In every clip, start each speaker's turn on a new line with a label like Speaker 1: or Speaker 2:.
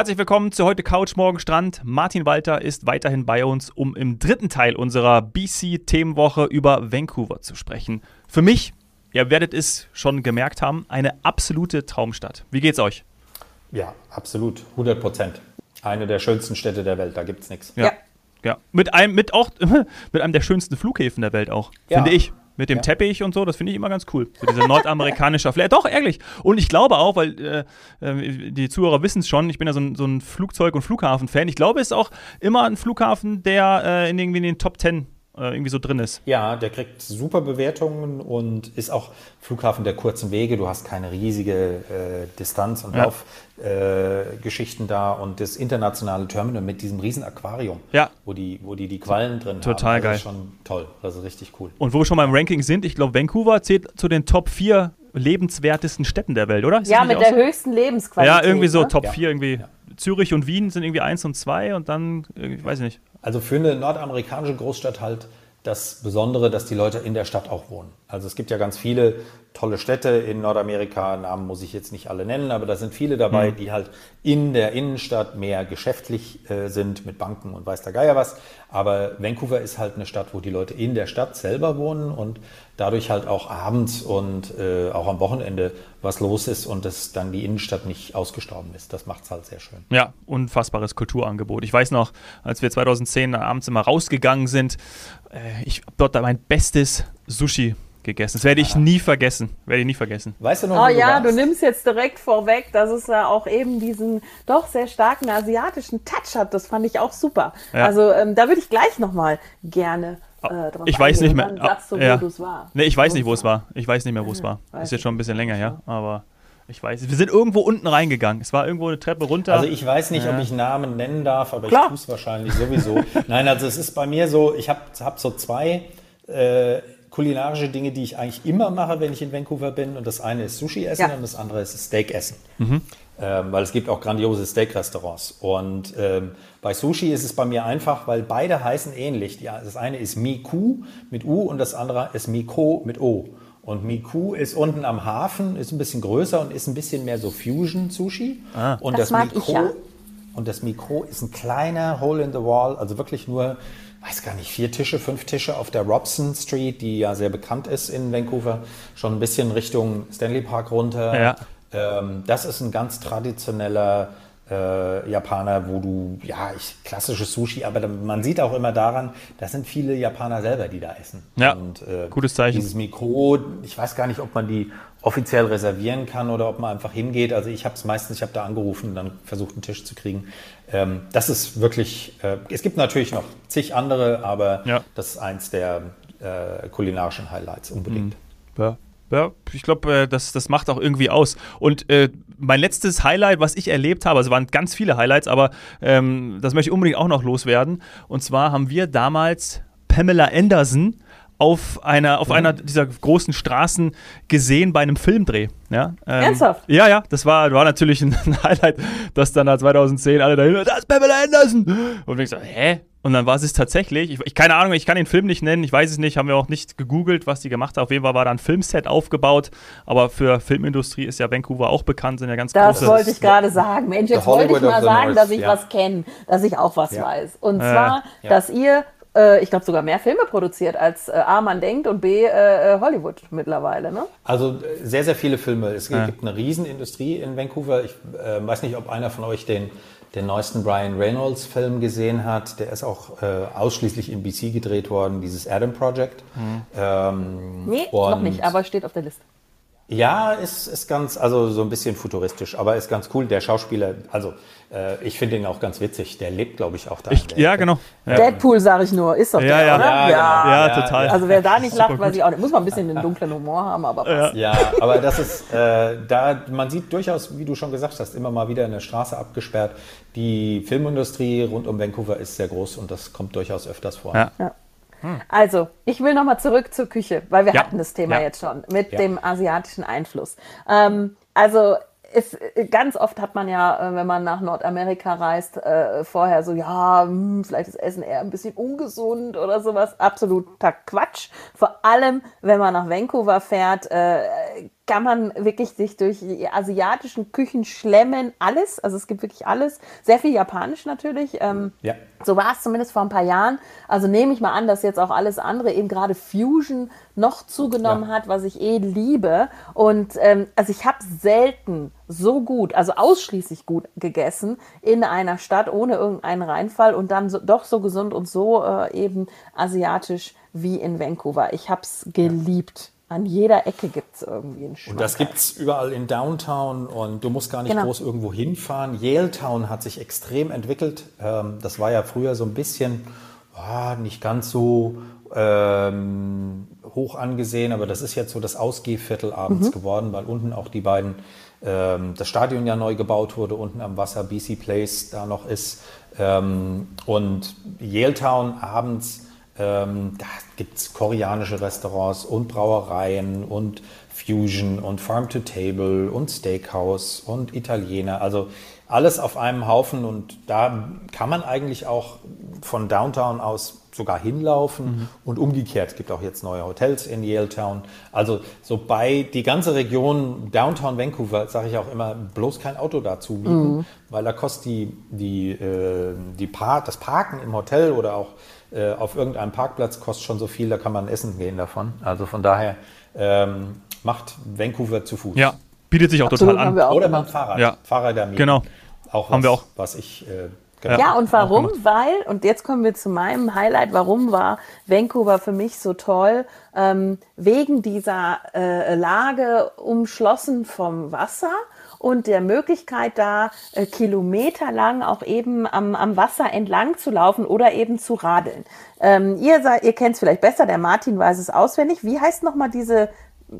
Speaker 1: Herzlich willkommen zu heute Couch Morgen Strand. Martin Walter ist weiterhin bei uns, um im dritten Teil unserer BC-Themenwoche über Vancouver zu sprechen. Für mich, ihr werdet es schon gemerkt haben, eine absolute Traumstadt. Wie geht's euch?
Speaker 2: Ja, absolut. 100 Prozent. Eine der schönsten Städte der Welt, da gibt's nichts.
Speaker 1: Ja. ja. Mit einem, mit auch, mit einem der schönsten Flughäfen der Welt auch, ja. finde ich. Mit dem ja. Teppich und so, das finde ich immer ganz cool. So dieser nordamerikanische Flair. Doch, ehrlich. Und ich glaube auch, weil äh, äh die Zuhörer wissen es schon, ich bin ja so ein, so ein Flugzeug- und Flughafen-Fan. Ich glaube, es ist auch immer ein Flughafen, der äh, in irgendwie in den Top Ten äh, irgendwie so drin ist.
Speaker 2: Ja, der kriegt super Bewertungen und ist auch Flughafen der kurzen Wege. Du hast keine riesige äh, Distanz- und ja. Laufgeschichten äh, da und das internationale Terminal mit diesem riesen Aquarium,
Speaker 1: ja.
Speaker 2: wo, die, wo die die Quallen drin
Speaker 1: Total
Speaker 2: haben.
Speaker 1: geil.
Speaker 2: Das ist schon toll. Das ist richtig cool.
Speaker 1: Und wo wir schon beim Ranking sind, ich glaube, Vancouver zählt zu den Top 4 lebenswertesten Städten der Welt, oder?
Speaker 3: Ist ja, mit der so? höchsten Lebensqualität.
Speaker 1: Ja, irgendwie so
Speaker 3: ne?
Speaker 1: Top 4 irgendwie. Ja. Zürich und Wien sind irgendwie 1 und 2 und dann, äh, ich weiß ich nicht.
Speaker 2: Also für eine nordamerikanische Großstadt halt das Besondere, dass die Leute in der Stadt auch wohnen. Also es gibt ja ganz viele tolle Städte in Nordamerika, Namen muss ich jetzt nicht alle nennen, aber da sind viele dabei, mhm. die halt in der Innenstadt mehr geschäftlich äh, sind mit Banken und weiß der Geier was. Aber Vancouver ist halt eine Stadt, wo die Leute in der Stadt selber wohnen und dadurch halt auch abends und äh, auch am Wochenende was los ist und dass dann die Innenstadt nicht ausgestorben ist. Das macht es halt sehr schön.
Speaker 1: Ja, unfassbares Kulturangebot. Ich weiß noch, als wir 2010 abends immer rausgegangen sind, äh, ich habe dort mein bestes Sushi gegessen. Das werde ich nie vergessen. Werde ich nie vergessen.
Speaker 3: Weißt du noch, Oh ja, du, du nimmst jetzt direkt vorweg, dass es ja auch eben diesen doch sehr starken asiatischen Touch hat. Das fand ich auch super. Ja. Also ähm, da würde ich gleich nochmal gerne äh,
Speaker 1: drauf Ich weiß nicht mehr.
Speaker 3: Sagst du,
Speaker 1: ja.
Speaker 3: wo es war.
Speaker 1: Nee, ich weiß nicht, wo es war. Ich weiß nicht mehr, wo es war. Weiß ist jetzt schon ein bisschen länger her, aber ich weiß. Wir sind irgendwo unten reingegangen. Es war irgendwo eine Treppe runter.
Speaker 2: Also ich weiß nicht, ja. ob ich Namen nennen darf, aber Klar. ich tue es wahrscheinlich sowieso. Nein, also es ist bei mir so, ich habe hab so zwei äh, kulinarische Dinge, die ich eigentlich immer mache, wenn ich in Vancouver bin. Und das eine ist Sushi essen ja. und das andere ist Steak essen. Mhm. Ähm, weil es gibt auch grandiose Steak-Restaurants. Und ähm, bei Sushi ist es bei mir einfach, weil beide heißen ähnlich. Die, das eine ist Miku mit U und das andere ist Miko mit O. Und Miku ist unten am Hafen, ist ein bisschen größer und ist ein bisschen mehr so Fusion-Sushi.
Speaker 3: Ah. Und das, das Mikro, ich, ja.
Speaker 2: und das Mikro ist ein kleiner Hole in the Wall, also wirklich nur weiß gar nicht, vier Tische, fünf Tische auf der Robson Street, die ja sehr bekannt ist in Vancouver, schon ein bisschen Richtung Stanley Park runter.
Speaker 1: Ja.
Speaker 2: Ähm, das ist ein ganz traditioneller äh, Japaner, wo du, ja, ich, klassisches Sushi, aber man sieht auch immer daran, das sind viele Japaner selber, die da essen.
Speaker 1: Ja, und, äh, gutes Zeichen.
Speaker 2: Dieses Mikro, ich weiß gar nicht, ob man die offiziell reservieren kann oder ob man einfach hingeht. Also ich habe es meistens, ich habe da angerufen und dann versucht, einen Tisch zu kriegen. Ähm, das ist wirklich, äh, es gibt natürlich noch zig andere, aber ja. das ist eins der äh, kulinarischen Highlights unbedingt.
Speaker 1: Mhm. Ja. Ja, ich glaube, äh, das, das macht auch irgendwie aus. Und äh, mein letztes Highlight, was ich erlebt habe, also waren ganz viele Highlights, aber ähm, das möchte ich unbedingt auch noch loswerden. Und zwar haben wir damals Pamela Anderson auf einer, auf mhm. einer dieser großen Straßen gesehen bei einem Filmdreh. Ja,
Speaker 3: ähm, Ernsthaft?
Speaker 1: Ja, ja, das war, war natürlich ein Highlight, dass dann 2010 alle dahin, das ist Pamela Anderson! Und ich so, hä? Und dann war es tatsächlich, ich, ich, keine Ahnung, ich kann den Film nicht nennen, ich weiß es nicht, haben wir auch nicht gegoogelt, was die gemacht hat. Auf jeden Fall war da ein Filmset aufgebaut, aber für Filmindustrie ist ja Vancouver auch bekannt, sind ja ganz
Speaker 3: Das große, wollte ich gerade sagen. Mensch, jetzt wollte ich mal sagen, North, dass ich ja. was kenne, dass ich auch was ja. weiß. Und äh, zwar, ja. dass ihr äh, ich glaube, sogar mehr Filme produziert, als äh, A, man denkt und B, äh, äh Hollywood mittlerweile. Ne?
Speaker 2: Also äh, sehr, sehr viele Filme. Es ja. gibt eine Riesenindustrie in Vancouver. Ich äh, weiß nicht, ob einer von euch den, den neuesten Brian Reynolds-Film gesehen hat. Der ist auch ausschließlich in BC gedreht worden, dieses Adam Project.
Speaker 3: Mhm. Ähm, nee, noch nicht, aber steht auf der Liste.
Speaker 2: Ja, ist, ist ganz, also so ein bisschen futuristisch, aber ist ganz cool. Der Schauspieler, also äh, ich finde ihn auch ganz witzig. Der lebt, glaube ich, auch da. Ich,
Speaker 1: ja, genau. Ja.
Speaker 3: Deadpool, sage ich nur, ist doch
Speaker 1: ja,
Speaker 3: der,
Speaker 1: ja.
Speaker 3: oder?
Speaker 1: Ja, ja, ja, ja total.
Speaker 3: Also wer da nicht lacht, weiß ich auch nicht. Muss man ein bisschen den dunklen Humor haben, aber
Speaker 2: passt. Ja, aber das ist, äh, da, man sieht durchaus, wie du schon gesagt hast, immer mal wieder eine Straße abgesperrt. Die Filmindustrie rund um Vancouver ist sehr groß und das kommt durchaus öfters vor.
Speaker 3: Ja. Hm. Also, ich will nochmal zurück zur Küche, weil wir ja. hatten das Thema ja. jetzt schon mit ja. dem asiatischen Einfluss. Ähm, also, es, ganz oft hat man ja, äh, wenn man nach Nordamerika reist, äh, vorher so, ja, hm, vielleicht ist Essen eher ein bisschen ungesund oder sowas. Absoluter Quatsch. Vor allem, wenn man nach Vancouver fährt, äh, kann man wirklich sich durch die asiatischen Küchen schlemmen, alles. Also es gibt wirklich alles. Sehr viel Japanisch natürlich. Ähm, ja. So war es zumindest vor ein paar Jahren. Also nehme ich mal an, dass jetzt auch alles andere, eben gerade Fusion, noch zugenommen ja. hat, was ich eh liebe. Und ähm, also ich habe selten so gut, also ausschließlich gut gegessen in einer Stadt ohne irgendeinen Reinfall und dann so, doch so gesund und so äh, eben asiatisch wie in Vancouver. Ich habe es geliebt. An jeder Ecke gibt es irgendwie einen
Speaker 2: Schmack. Und das gibt es überall in Downtown und du musst gar nicht genau. groß irgendwo hinfahren. Yaletown hat sich extrem entwickelt. Ähm, das war ja früher so ein bisschen oh, nicht ganz so ähm, hoch angesehen, aber das ist jetzt so das Ausgehviertel abends mhm. geworden, weil unten auch die beiden, ähm, das Stadion ja neu gebaut wurde, unten am Wasser BC Place da noch ist. Ähm, und Yaletown abends ähm, da gibt es koreanische Restaurants und Brauereien und Fusion und Farm to Table und Steakhouse und Italiener. Also alles auf einem Haufen und da kann man eigentlich auch von Downtown aus sogar hinlaufen mhm. und umgekehrt. Es gibt auch jetzt neue Hotels in Yaletown. Also so bei die ganze Region Downtown Vancouver sage ich auch immer, bloß kein Auto dazu mieten, mhm. weil da kostet die, die, äh, die Par das Parken im Hotel oder auch äh, auf irgendeinem Parkplatz kostet schon so viel, da kann man essen gehen davon. Also von daher ähm, macht Vancouver zu Fuß.
Speaker 1: Ja, bietet sich auch Absolut, total an.
Speaker 2: Oder mit dem Fahrrad.
Speaker 1: Ja.
Speaker 2: Fahrräder
Speaker 1: mieten. Genau.
Speaker 2: Auch was,
Speaker 1: haben wir auch.
Speaker 2: Was ich
Speaker 3: äh, Genau. Ja, und warum? Weil, und jetzt kommen wir zu meinem Highlight, warum war Vancouver für mich so toll? Ähm, wegen dieser äh, Lage umschlossen vom Wasser und der Möglichkeit da äh, kilometerlang auch eben am, am Wasser entlang zu laufen oder eben zu radeln. Ähm, ihr ihr kennt es vielleicht besser, der Martin weiß es auswendig. Wie heißt nochmal diese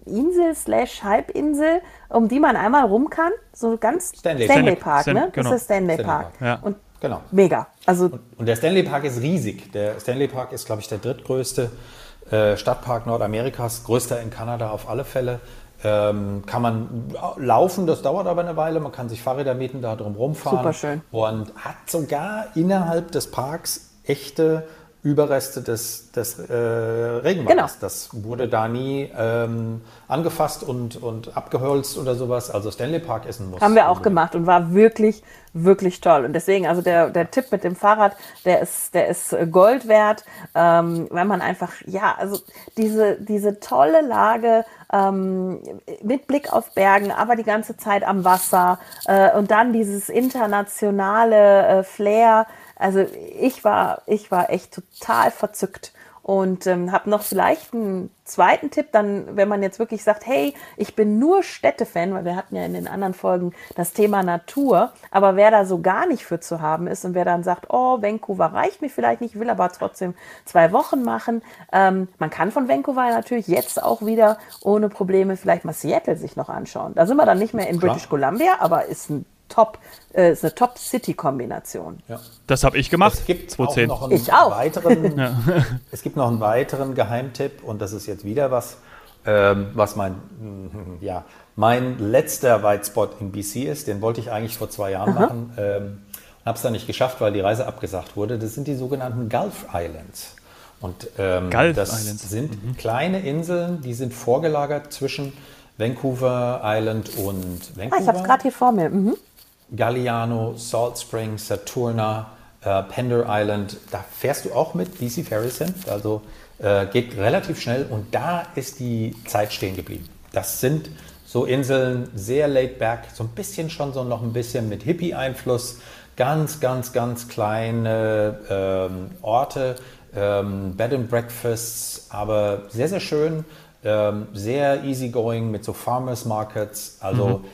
Speaker 3: Insel slash Halbinsel, um die man einmal rum kann? So ganz
Speaker 2: Stanley,
Speaker 3: Stanley Park, Stanley, ne? Genau. Das ist Stanley, Stanley Park. Park. Ja. Und genau. Mega. Also
Speaker 2: und, und, der Stanley Park ist riesig. Der Stanley Park ist, glaube ich, der drittgrößte äh, Stadtpark Nordamerikas, größter in Kanada auf alle Fälle. Ähm, kann man laufen, das dauert aber eine Weile. Man kann sich Fahrräder mieten, da drum rumfahren.
Speaker 3: Super schön.
Speaker 2: Und hat sogar innerhalb des Parks echte Überreste des, des äh, Regenwaldes. Genau. Das wurde da nie ähm, angefasst und, und abgeholzt oder sowas. Also Stanley Park essen muss.
Speaker 3: Haben wir auch gemacht und war wirklich, wirklich toll. Und deswegen, also der, der Tipp mit dem Fahrrad, der ist, der ist Gold wert, ähm, weil man einfach, ja, also diese, diese tolle Lage ähm, mit Blick auf Bergen, aber die ganze Zeit am Wasser äh, und dann dieses internationale äh, Flair, also ich war, ich war echt total verzückt und ähm, habe noch vielleicht einen zweiten Tipp, dann, wenn man jetzt wirklich sagt, hey, ich bin nur Städtefan, weil wir hatten ja in den anderen Folgen das Thema Natur, aber wer da so gar nicht für zu haben ist und wer dann sagt, oh, Vancouver reicht mir vielleicht nicht, will aber trotzdem zwei Wochen machen, ähm, man kann von Vancouver natürlich jetzt auch wieder ohne Probleme vielleicht mal Seattle sich noch anschauen. Da sind wir dann nicht mehr in British Columbia, aber ist ein Top, äh, eine Top-City-Kombination. Ja.
Speaker 1: Das habe ich gemacht.
Speaker 2: Es gibt 2010. Auch noch einen ich auch. Weiteren, ja. Es gibt noch einen weiteren Geheimtipp und das ist jetzt wieder was, ähm, was mein, ja, mein letzter White Spot in BC ist. Den wollte ich eigentlich vor zwei Jahren Aha. machen. Ähm, habe es dann nicht geschafft, weil die Reise abgesagt wurde. Das sind die sogenannten Gulf Islands. Und ähm, Gulf das Islands. sind mhm. kleine Inseln, die sind vorgelagert zwischen Vancouver Island und Vancouver. Ah,
Speaker 3: ich habe es gerade hier vor mir. Mhm.
Speaker 2: Galliano, Salt Springs, Saturna, äh, Pender Island. Da fährst du auch mit BC Ferries hin. Also äh, geht relativ schnell und da ist die Zeit stehen geblieben. Das sind so Inseln, sehr laid back, so ein bisschen schon so noch ein bisschen mit Hippie-Einfluss. Ganz, ganz, ganz kleine ähm, Orte, ähm, Bed and Breakfasts, aber sehr, sehr schön, ähm, sehr easygoing mit so Farmers Markets. Also mhm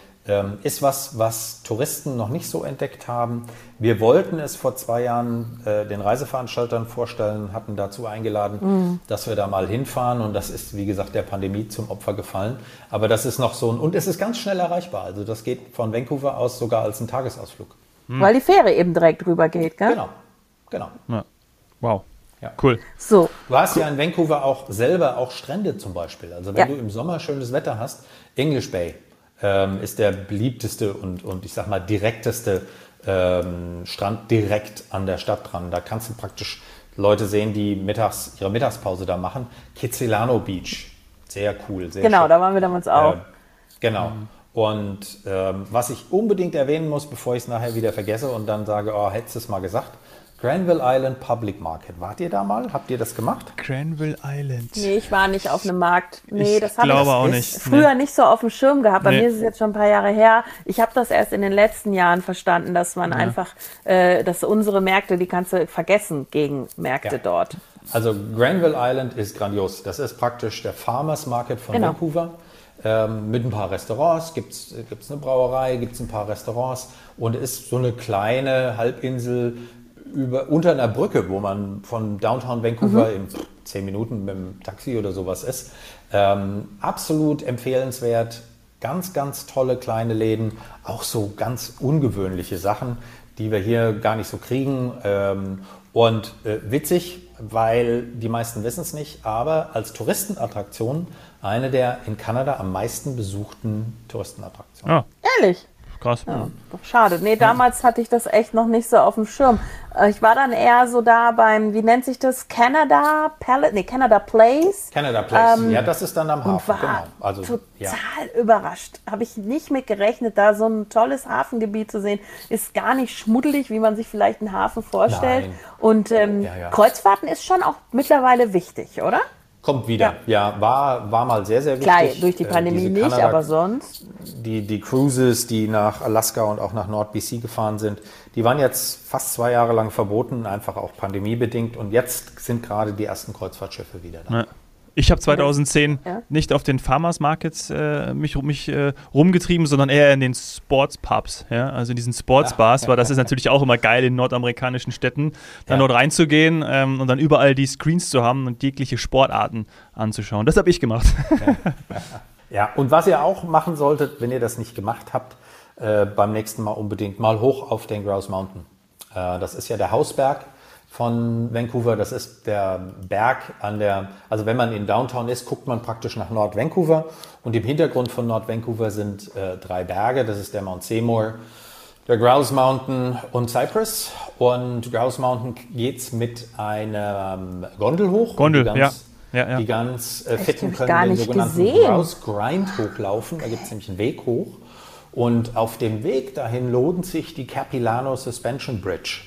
Speaker 2: ist was, was Touristen noch nicht so entdeckt haben. Wir wollten es vor zwei Jahren äh, den Reiseveranstaltern vorstellen, hatten dazu eingeladen, mhm. dass wir da mal hinfahren und das ist, wie gesagt, der Pandemie zum Opfer gefallen. Aber das ist noch so ein, und es ist ganz schnell erreichbar. Also das geht von Vancouver aus sogar als ein Tagesausflug.
Speaker 3: Mhm. Weil die Fähre eben direkt drüber geht, gell?
Speaker 2: Genau, genau.
Speaker 1: Ja. Wow. Ja. Cool.
Speaker 2: So. Du hast ja in Vancouver auch selber auch Strände zum Beispiel. Also wenn ja. du im Sommer schönes Wetter hast, English Bay, ähm, ist der beliebteste und, und ich sag mal direkteste ähm, Strand direkt an der Stadt dran. Da kannst du praktisch Leute sehen, die mittags ihre Mittagspause da machen. Kitzilano Beach, sehr cool. Sehr
Speaker 3: genau, schön. da waren wir damals auch. Äh,
Speaker 2: Genau. Mhm. Und ähm, was ich unbedingt erwähnen muss, bevor ich es nachher wieder vergesse und dann sage, oh, hättest du es mal gesagt, Granville Island Public Market. Wart ihr da mal? Habt ihr das gemacht?
Speaker 1: Granville Island.
Speaker 3: Nee, ich war nicht auf einem Markt. Nee,
Speaker 1: ich
Speaker 3: das
Speaker 1: habe ich auch nicht.
Speaker 3: früher nee. nicht so auf dem Schirm gehabt. Bei nee. mir ist es jetzt schon ein paar Jahre her. Ich habe das erst in den letzten Jahren verstanden, dass man ja. einfach, äh, dass unsere Märkte, die kannst du vergessen gegen Märkte ja. dort.
Speaker 2: Also Granville Island ist grandios. Das ist praktisch der Farmers Market von genau. Vancouver. Ähm, mit ein paar Restaurants, gibt es eine Brauerei, gibt es ein paar Restaurants und ist so eine kleine Halbinsel über, unter einer Brücke, wo man von Downtown Vancouver mhm. in zehn Minuten mit dem Taxi oder sowas ist. Ähm, absolut empfehlenswert. Ganz, ganz tolle kleine Läden. Auch so ganz ungewöhnliche Sachen, die wir hier gar nicht so kriegen. Ähm, und äh, witzig, weil die meisten wissen es nicht, aber als Touristenattraktion eine der in Kanada am meisten besuchten Touristenattraktionen.
Speaker 3: Ah. Ehrlich?
Speaker 1: Krass. Ja,
Speaker 3: schade. Nee, damals hatte ich das echt noch nicht so auf dem Schirm. Äh, ich war dann eher so da beim, wie nennt sich das? Canada Palace? Nee, Canada Place.
Speaker 2: Canada Place. Ähm, ja, das ist dann am Hafen.
Speaker 3: War genau. Also, total ja. überrascht. Habe ich nicht mit gerechnet, da so ein tolles Hafengebiet zu sehen. Ist gar nicht schmuddelig, wie man sich vielleicht einen Hafen vorstellt. Nein. Und ähm, ja, ja. Kreuzfahrten ist schon auch mittlerweile wichtig, oder?
Speaker 2: Kommt wieder. Ja, ja war, war mal sehr, sehr wichtig.
Speaker 3: Klar, durch die äh, Pandemie äh, nicht, Kanada, aber sonst.
Speaker 2: Die, die Cruises, die nach Alaska und auch nach Nord-BC gefahren sind, die waren jetzt fast zwei Jahre lang verboten, einfach auch pandemiebedingt. Und jetzt sind gerade die ersten Kreuzfahrtschiffe wieder da. Ja.
Speaker 1: Ich habe 2010 ja. nicht auf den Farmers Markets äh, mich, mich äh, rumgetrieben, sondern eher in den Sportspubs, ja, also in diesen Sportsbars, ja. weil das ist natürlich auch immer geil in nordamerikanischen Städten, dann dort reinzugehen ähm, und dann überall die Screens zu haben und jegliche Sportarten anzuschauen. Das habe ich gemacht.
Speaker 2: Ja. und was ihr auch machen solltet, wenn ihr das nicht gemacht habt, äh, beim nächsten Mal unbedingt mal hoch auf den Grouse Mountain. Äh, das ist ja der Hausberg von Vancouver. Das ist der Berg an der, also wenn man in Downtown ist, guckt man praktisch nach Nord Vancouver und im Hintergrund von Nord Vancouver sind äh, drei Berge. Das ist der Mount Seymour, der Grouse Mountain und Cypress. Und Grouse Mountain geht es mit einer Gondel hoch.
Speaker 1: Gondel,
Speaker 2: ganz,
Speaker 1: ja. Ja, ja.
Speaker 2: Die ganz äh, fitten können den sogenannten gesehen. Grouse Grind hochlaufen. Da gibt es nämlich einen Weg hoch. Und auf dem Weg dahin lohnt sich die Capilano Suspension Bridge.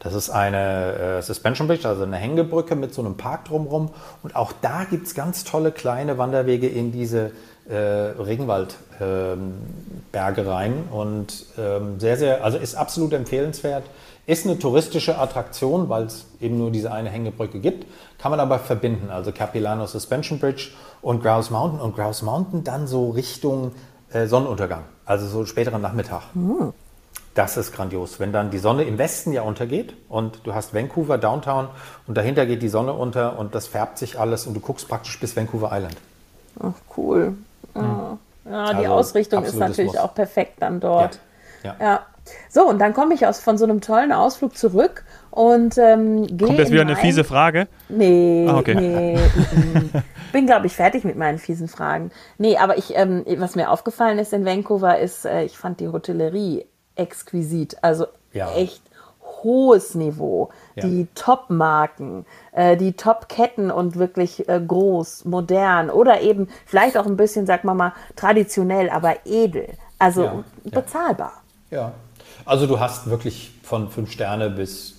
Speaker 2: Das ist eine äh, Suspension Bridge, also eine Hängebrücke mit so einem Park drumherum. Und auch da gibt es ganz tolle kleine Wanderwege in diese äh, Regenwaldberge ähm, rein. Und ähm, sehr, sehr, also ist absolut empfehlenswert. Ist eine touristische Attraktion, weil es eben nur diese eine Hängebrücke gibt. Kann man aber verbinden. Also Capilano Suspension Bridge und Grouse Mountain. Und Grouse Mountain dann so Richtung äh, Sonnenuntergang, also so späteren Nachmittag. Mhm. Das ist grandios. Wenn dann die Sonne im Westen ja untergeht und du hast Vancouver, Downtown und dahinter geht die Sonne unter und das färbt sich alles und du guckst praktisch bis Vancouver Island.
Speaker 3: Ach, cool. Ja, ja die also, Ausrichtung ist natürlich Muss. auch perfekt dann dort. Ja. ja. ja. So, und dann komme ich aus, von so einem tollen Ausflug zurück und ähm, gehe.
Speaker 1: Kommt jetzt wieder eine fiese Frage?
Speaker 3: Nee, ah, okay. nee. Bin, glaube ich, fertig mit meinen fiesen Fragen. Nee, aber ich, ähm, was mir aufgefallen ist in Vancouver, ist, äh, ich fand die Hotellerie exquisit. Also ja. echt hohes Niveau. Ja. Die Top-Marken, äh, die Top-Ketten und wirklich äh, groß, modern oder eben vielleicht auch ein bisschen, sag mal mal, traditionell, aber edel. Also ja. bezahlbar.
Speaker 2: Ja. Also du hast wirklich von fünf Sterne bis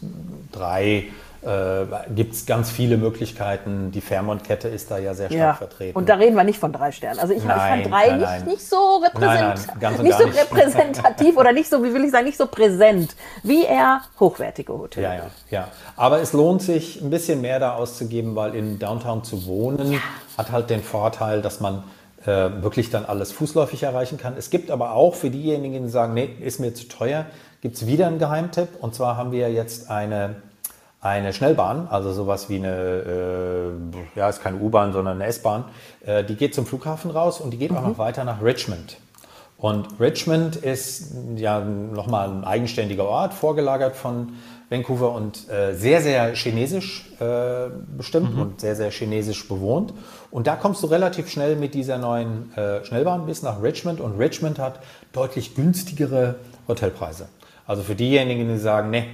Speaker 2: drei äh, gibt es ganz viele Möglichkeiten. Die Fairmont-Kette ist da ja sehr stark ja. vertreten.
Speaker 3: Und da reden wir nicht von drei Sternen. Also ich, nein, ich fand drei nein, nein. Nicht, nicht so, repräsent, nicht so nicht. repräsentativ oder nicht so, wie will ich sagen, nicht so präsent wie eher hochwertige Hotels.
Speaker 2: Ja, ja, ja. Aber es lohnt sich, ein bisschen mehr da auszugeben, weil in Downtown zu wohnen ja. hat halt den Vorteil, dass man äh, wirklich dann alles fußläufig erreichen kann. Es gibt aber auch für diejenigen, die sagen, nee, ist mir zu teuer, gibt es wieder einen Geheimtipp. Und zwar haben wir jetzt eine eine Schnellbahn, also sowas wie eine, äh, ja, ist keine U-Bahn, sondern eine S-Bahn, äh, die geht zum Flughafen raus und die geht mhm. auch noch weiter nach Richmond. Und Richmond ist ja nochmal ein eigenständiger Ort, vorgelagert von Vancouver und äh, sehr, sehr chinesisch äh, bestimmt mhm. und sehr, sehr chinesisch bewohnt. Und da kommst du relativ schnell mit dieser neuen äh, Schnellbahn bis nach Richmond und Richmond hat deutlich günstigere Hotelpreise. Also für diejenigen, die sagen, nee,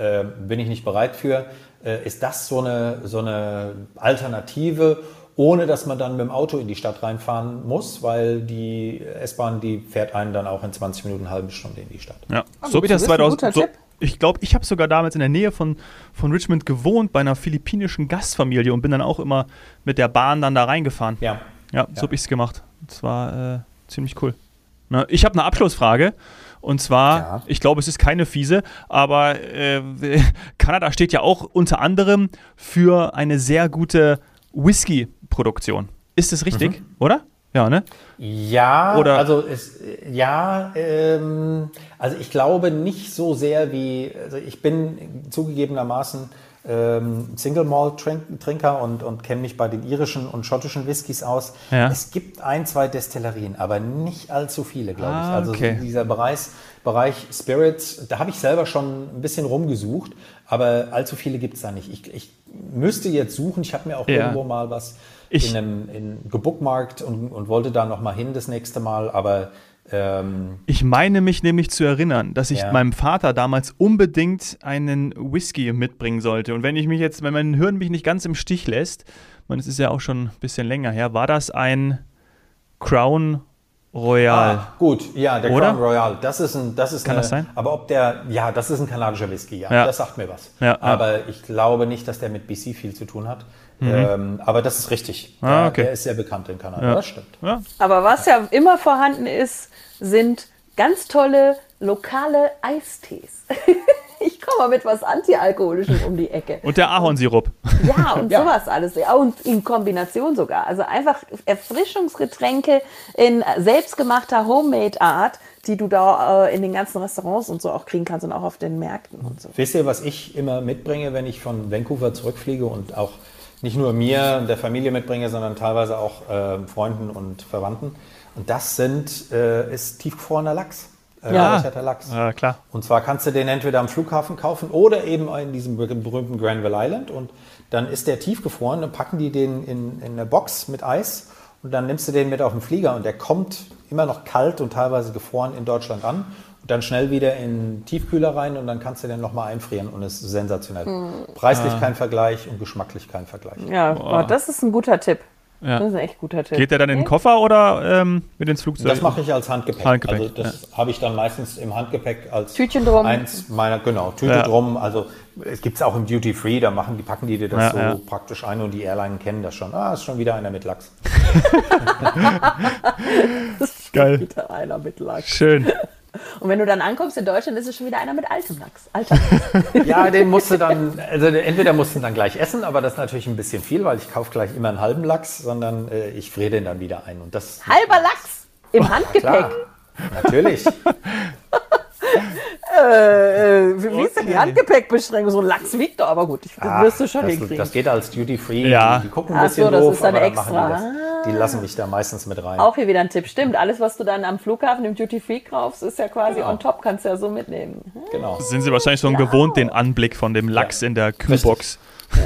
Speaker 2: äh, bin ich nicht bereit für, äh, ist das so eine, so eine Alternative, ohne dass man dann mit dem Auto in die Stadt reinfahren muss, weil die S-Bahn, die fährt einen dann auch in 20 Minuten, eine halbe Stunde in die Stadt.
Speaker 1: Ja, so habe ich das 2000. So, ich glaube, ich habe sogar damals in der Nähe von, von Richmond gewohnt, bei einer philippinischen Gastfamilie und bin dann auch immer mit der Bahn dann da reingefahren.
Speaker 2: Ja.
Speaker 1: Ja, so ja. habe ich es gemacht. Das war äh, ziemlich cool. Na, ich habe eine Abschlussfrage. Und zwar, ja. ich glaube, es ist keine fiese, aber äh, Kanada steht ja auch unter anderem für eine sehr gute Whisky-Produktion. Ist das richtig, mhm. oder? Ja, ne?
Speaker 2: Ja, Oder also es, ja, ähm, also ich glaube nicht so sehr wie, also ich bin zugegebenermaßen ähm, Single Malt Trinker und, und kenne mich bei den irischen und schottischen Whiskys aus. Ja. Es gibt ein, zwei Destillerien, aber nicht allzu viele, glaube ah, ich. Also okay. dieser Bereich, Bereich Spirits, da habe ich selber schon ein bisschen rumgesucht, aber allzu viele gibt es da nicht. Ich, ich müsste jetzt suchen, ich habe mir auch ja. irgendwo mal was ich, in einem in gebookmarkt und, und wollte da noch mal hin das nächste Mal, aber ähm,
Speaker 1: ich meine mich nämlich zu erinnern, dass ich ja. meinem Vater damals unbedingt einen Whisky mitbringen sollte. Und wenn ich mich jetzt, wenn mein Hirn mich nicht ganz im Stich lässt, man, es ist ja auch schon ein bisschen länger her, war das ein Crown Royal. Ah,
Speaker 2: gut, ja, der Oder? Crown Royal. Das ist ein, das ist
Speaker 1: Kann
Speaker 2: eine,
Speaker 1: das sein?
Speaker 2: Aber ob der, ja, das ist ein kanadischer Whisky, ja, ja. das sagt mir was. Ja, aber ich glaube nicht, dass der mit BC viel zu tun hat. Mhm. Ähm, aber das ist richtig. Ah, der, okay. der, ist sehr bekannt in Kanada. Ja. Das stimmt.
Speaker 3: Ja. Aber was ja immer vorhanden ist, sind ganz tolle lokale Eistees. ich komme mal mit was Antialkoholischem um die Ecke.
Speaker 1: Und der Ahornsirup.
Speaker 3: Ja, und ja. sowas alles. Ja, und in Kombination sogar. Also einfach Erfrischungsgetränke in selbstgemachter Homemade-Art, die du da äh, in den ganzen Restaurants und so auch kriegen kannst und auch auf den Märkten und so.
Speaker 2: Wisst ihr, was ich immer mitbringe, wenn ich von Vancouver zurückfliege und auch nicht nur mir und der Familie mitbringe, sondern teilweise auch äh, Freunden und Verwandten. Und das sind, äh, ist tiefgefrorener Lachs.
Speaker 1: Äh, ja.
Speaker 2: Lachs.
Speaker 1: ja, klar.
Speaker 2: Und zwar kannst du den entweder am Flughafen kaufen oder eben in diesem berühmten Granville Island. Und dann ist der tiefgefroren, dann packen die den in, in eine Box mit Eis und dann nimmst du den mit auf den Flieger und der kommt immer noch kalt und teilweise gefroren in Deutschland an dann schnell wieder in Tiefkühler rein und dann kannst du den nochmal einfrieren und es ist sensationell. Hm. Preislich ah. kein Vergleich und geschmacklich kein Vergleich.
Speaker 3: Ja, oh, das ist ein guter Tipp.
Speaker 1: Ja. Das ist ein echt guter Tipp. Geht der dann in den Koffer oder ähm, mit ins Flugzeug?
Speaker 2: Das mache ich als Handgepäck.
Speaker 1: Handgepäck
Speaker 2: also das ja. habe ich dann meistens im Handgepäck als
Speaker 3: Tütchen drum.
Speaker 2: eins meiner, genau, Tüte ja. drum. Also es gibt es auch im Duty Free, da machen die, packen die dir das so praktisch ein und die Airline kennen das schon. Ah, ist schon wieder einer mit Lachs.
Speaker 1: das ist Geil.
Speaker 3: wieder einer mit Lachs.
Speaker 1: Schön.
Speaker 3: Und wenn du dann ankommst in Deutschland, ist es schon wieder einer mit altem Lachs. Alter.
Speaker 2: ja, den musst du dann, also entweder musst du dann gleich essen, aber das ist natürlich ein bisschen viel, weil ich kaufe gleich immer einen halben Lachs, sondern äh, ich friere den dann wieder ein. Und das,
Speaker 3: Halber Lachs im Handgepäck. Klar,
Speaker 2: natürlich.
Speaker 3: Äh, äh, wie okay. ist denn die Handgepäckbeschränkung? So ein Lachs wiegt doch, aber gut, ich, das wirst du schon
Speaker 2: das,
Speaker 3: hinkriegen.
Speaker 2: Das geht als Duty Free.
Speaker 1: Ja.
Speaker 2: Die, die gucken ein bisschen so,
Speaker 3: das
Speaker 2: doof,
Speaker 3: ist dann aber extra. Dann
Speaker 2: machen die, das, die lassen mich da meistens mit rein.
Speaker 3: Auch hier wieder ein Tipp. Stimmt, alles, was du dann am Flughafen im Duty Free kaufst, ist ja quasi genau. on top, kannst du ja so mitnehmen.
Speaker 2: Genau.
Speaker 1: Sind Sie wahrscheinlich schon ja. gewohnt, den Anblick von dem Lachs ja. in der Kühlbox.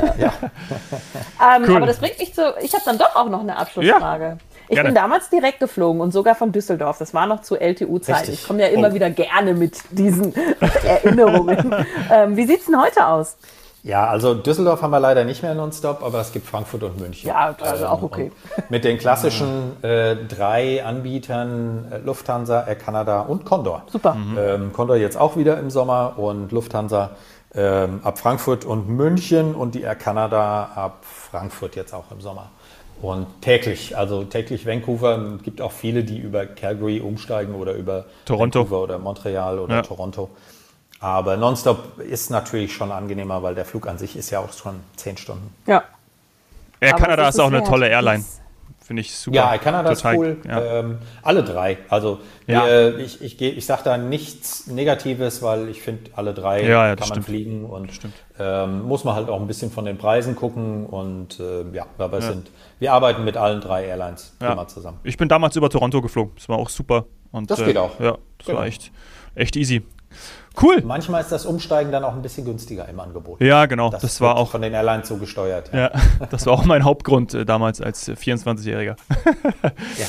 Speaker 3: Ja. ja. ähm, cool. Aber das bringt mich zu, ich habe dann doch auch noch eine Abschlussfrage. Ich gerne. bin damals direkt geflogen und sogar von Düsseldorf. Das war noch zu LTU-Zeiten. Ich komme ja immer oh. wieder gerne mit diesen Erinnerungen. ähm, wie sieht es denn heute aus?
Speaker 2: Ja, also Düsseldorf haben wir leider nicht mehr nonstop, aber es gibt Frankfurt und München.
Speaker 3: Ja, also auch okay.
Speaker 2: Und mit den klassischen äh, drei Anbietern äh, Lufthansa, Air Canada und Condor.
Speaker 3: Super.
Speaker 2: Mhm. Ähm, Condor jetzt auch wieder im Sommer und Lufthansa ähm, ab Frankfurt und München und die Air Canada ab Frankfurt jetzt auch im Sommer. Und täglich, also täglich Vancouver. Es gibt auch viele, die über Calgary umsteigen oder über
Speaker 1: Toronto.
Speaker 2: Vancouver oder Montreal oder ja. Toronto. Aber nonstop ist natürlich schon angenehmer, weil der Flug an sich ist ja auch schon zehn Stunden.
Speaker 3: Ja.
Speaker 1: Air Canada ist, ist auch eine tolle Airline. Finde ich super.
Speaker 2: Ja, Kanada ist cool. Ja. Ähm, alle drei. Also ja. wir, ich, ich, ich sage da nichts Negatives, weil ich finde, alle drei
Speaker 1: ja,
Speaker 2: kann man
Speaker 1: stimmt.
Speaker 2: fliegen und ähm, muss man halt auch ein bisschen von den Preisen gucken. Und äh, ja, aber sind, wir arbeiten mit allen drei Airlines immer zusammen.
Speaker 1: Ich bin damals über Toronto geflogen. Das war auch super. Und,
Speaker 2: das geht äh, auch.
Speaker 1: Ja, das genau. war echt, echt easy. Cool.
Speaker 2: Manchmal ist das Umsteigen dann auch ein bisschen günstiger im Angebot.
Speaker 1: Ja, genau. Das, das war auch
Speaker 2: von den Airlines so gesteuert.
Speaker 1: Ja, ja das war auch mein Hauptgrund äh, damals als 24-Jähriger. ja.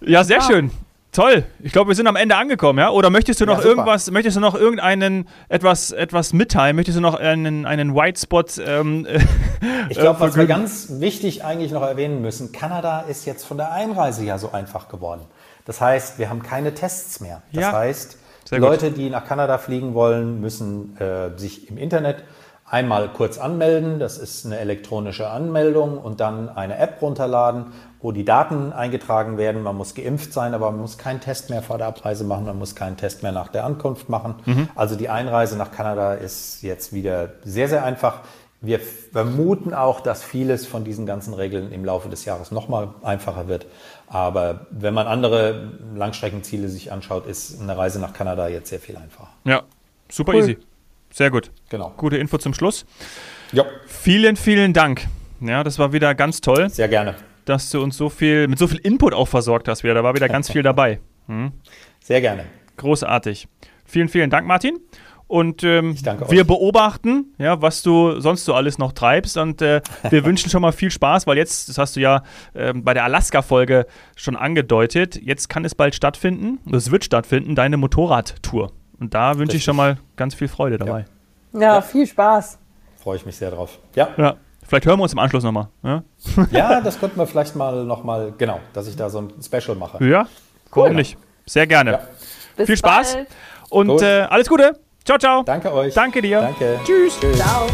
Speaker 1: ja, sehr ah. schön. Toll. Ich glaube, wir sind am Ende angekommen, ja? Oder möchtest du noch ja, irgendwas, möchtest du noch irgendeinen etwas, etwas mitteilen? Möchtest du noch einen, einen White Spot? Ähm,
Speaker 2: ich glaube, was wir ganz wichtig eigentlich noch erwähnen müssen, Kanada ist jetzt von der Einreise ja so einfach geworden. Das heißt, wir haben keine Tests mehr. Das ja. heißt, Leute, die nach Kanada fliegen wollen, müssen äh, sich im Internet einmal kurz anmelden. Das ist eine elektronische Anmeldung und dann eine App runterladen, wo die Daten eingetragen werden. Man muss geimpft sein, aber man muss keinen Test mehr vor der Abreise machen. Man muss keinen Test mehr nach der Ankunft machen. Mhm. Also die Einreise nach Kanada ist jetzt wieder sehr, sehr einfach. Wir vermuten auch, dass vieles von diesen ganzen Regeln im Laufe des Jahres nochmal einfacher wird. Aber wenn man andere Langstreckenziele sich anschaut, ist eine Reise nach Kanada jetzt sehr viel einfacher.
Speaker 1: Ja, super cool. easy. Sehr gut.
Speaker 2: Genau.
Speaker 1: Gute Info zum Schluss. Ja. Vielen, vielen Dank. Ja, das war wieder ganz toll.
Speaker 2: Sehr gerne.
Speaker 1: Dass du uns so viel, mit so viel Input auch versorgt hast wieder. Da war wieder ganz viel dabei. Hm?
Speaker 2: Sehr gerne.
Speaker 1: Großartig. Vielen, vielen Dank, Martin. Und ähm, wir beobachten, ja, was du sonst so alles noch treibst. Und äh, wir wünschen schon mal viel Spaß, weil jetzt, das hast du ja äh, bei der Alaska-Folge schon angedeutet, jetzt kann es bald stattfinden, es wird stattfinden, deine Motorradtour. Und da wünsche ich schon mal ganz viel Freude dabei.
Speaker 3: Ja, ja, viel Spaß.
Speaker 2: Freue ich mich sehr drauf. Ja.
Speaker 1: ja. Vielleicht hören wir uns im Anschluss nochmal.
Speaker 2: Ja? ja, das könnten wir vielleicht mal nochmal, genau, dass ich da so ein Special mache.
Speaker 1: Ja, warum cool. nicht? Sehr gerne. Ja. Viel Spaß bald. und äh, alles Gute. Ciao, ciao.
Speaker 2: Danke euch.
Speaker 1: Danke dir.
Speaker 2: Danke.
Speaker 1: Tschüss. Tschüss. Ciao.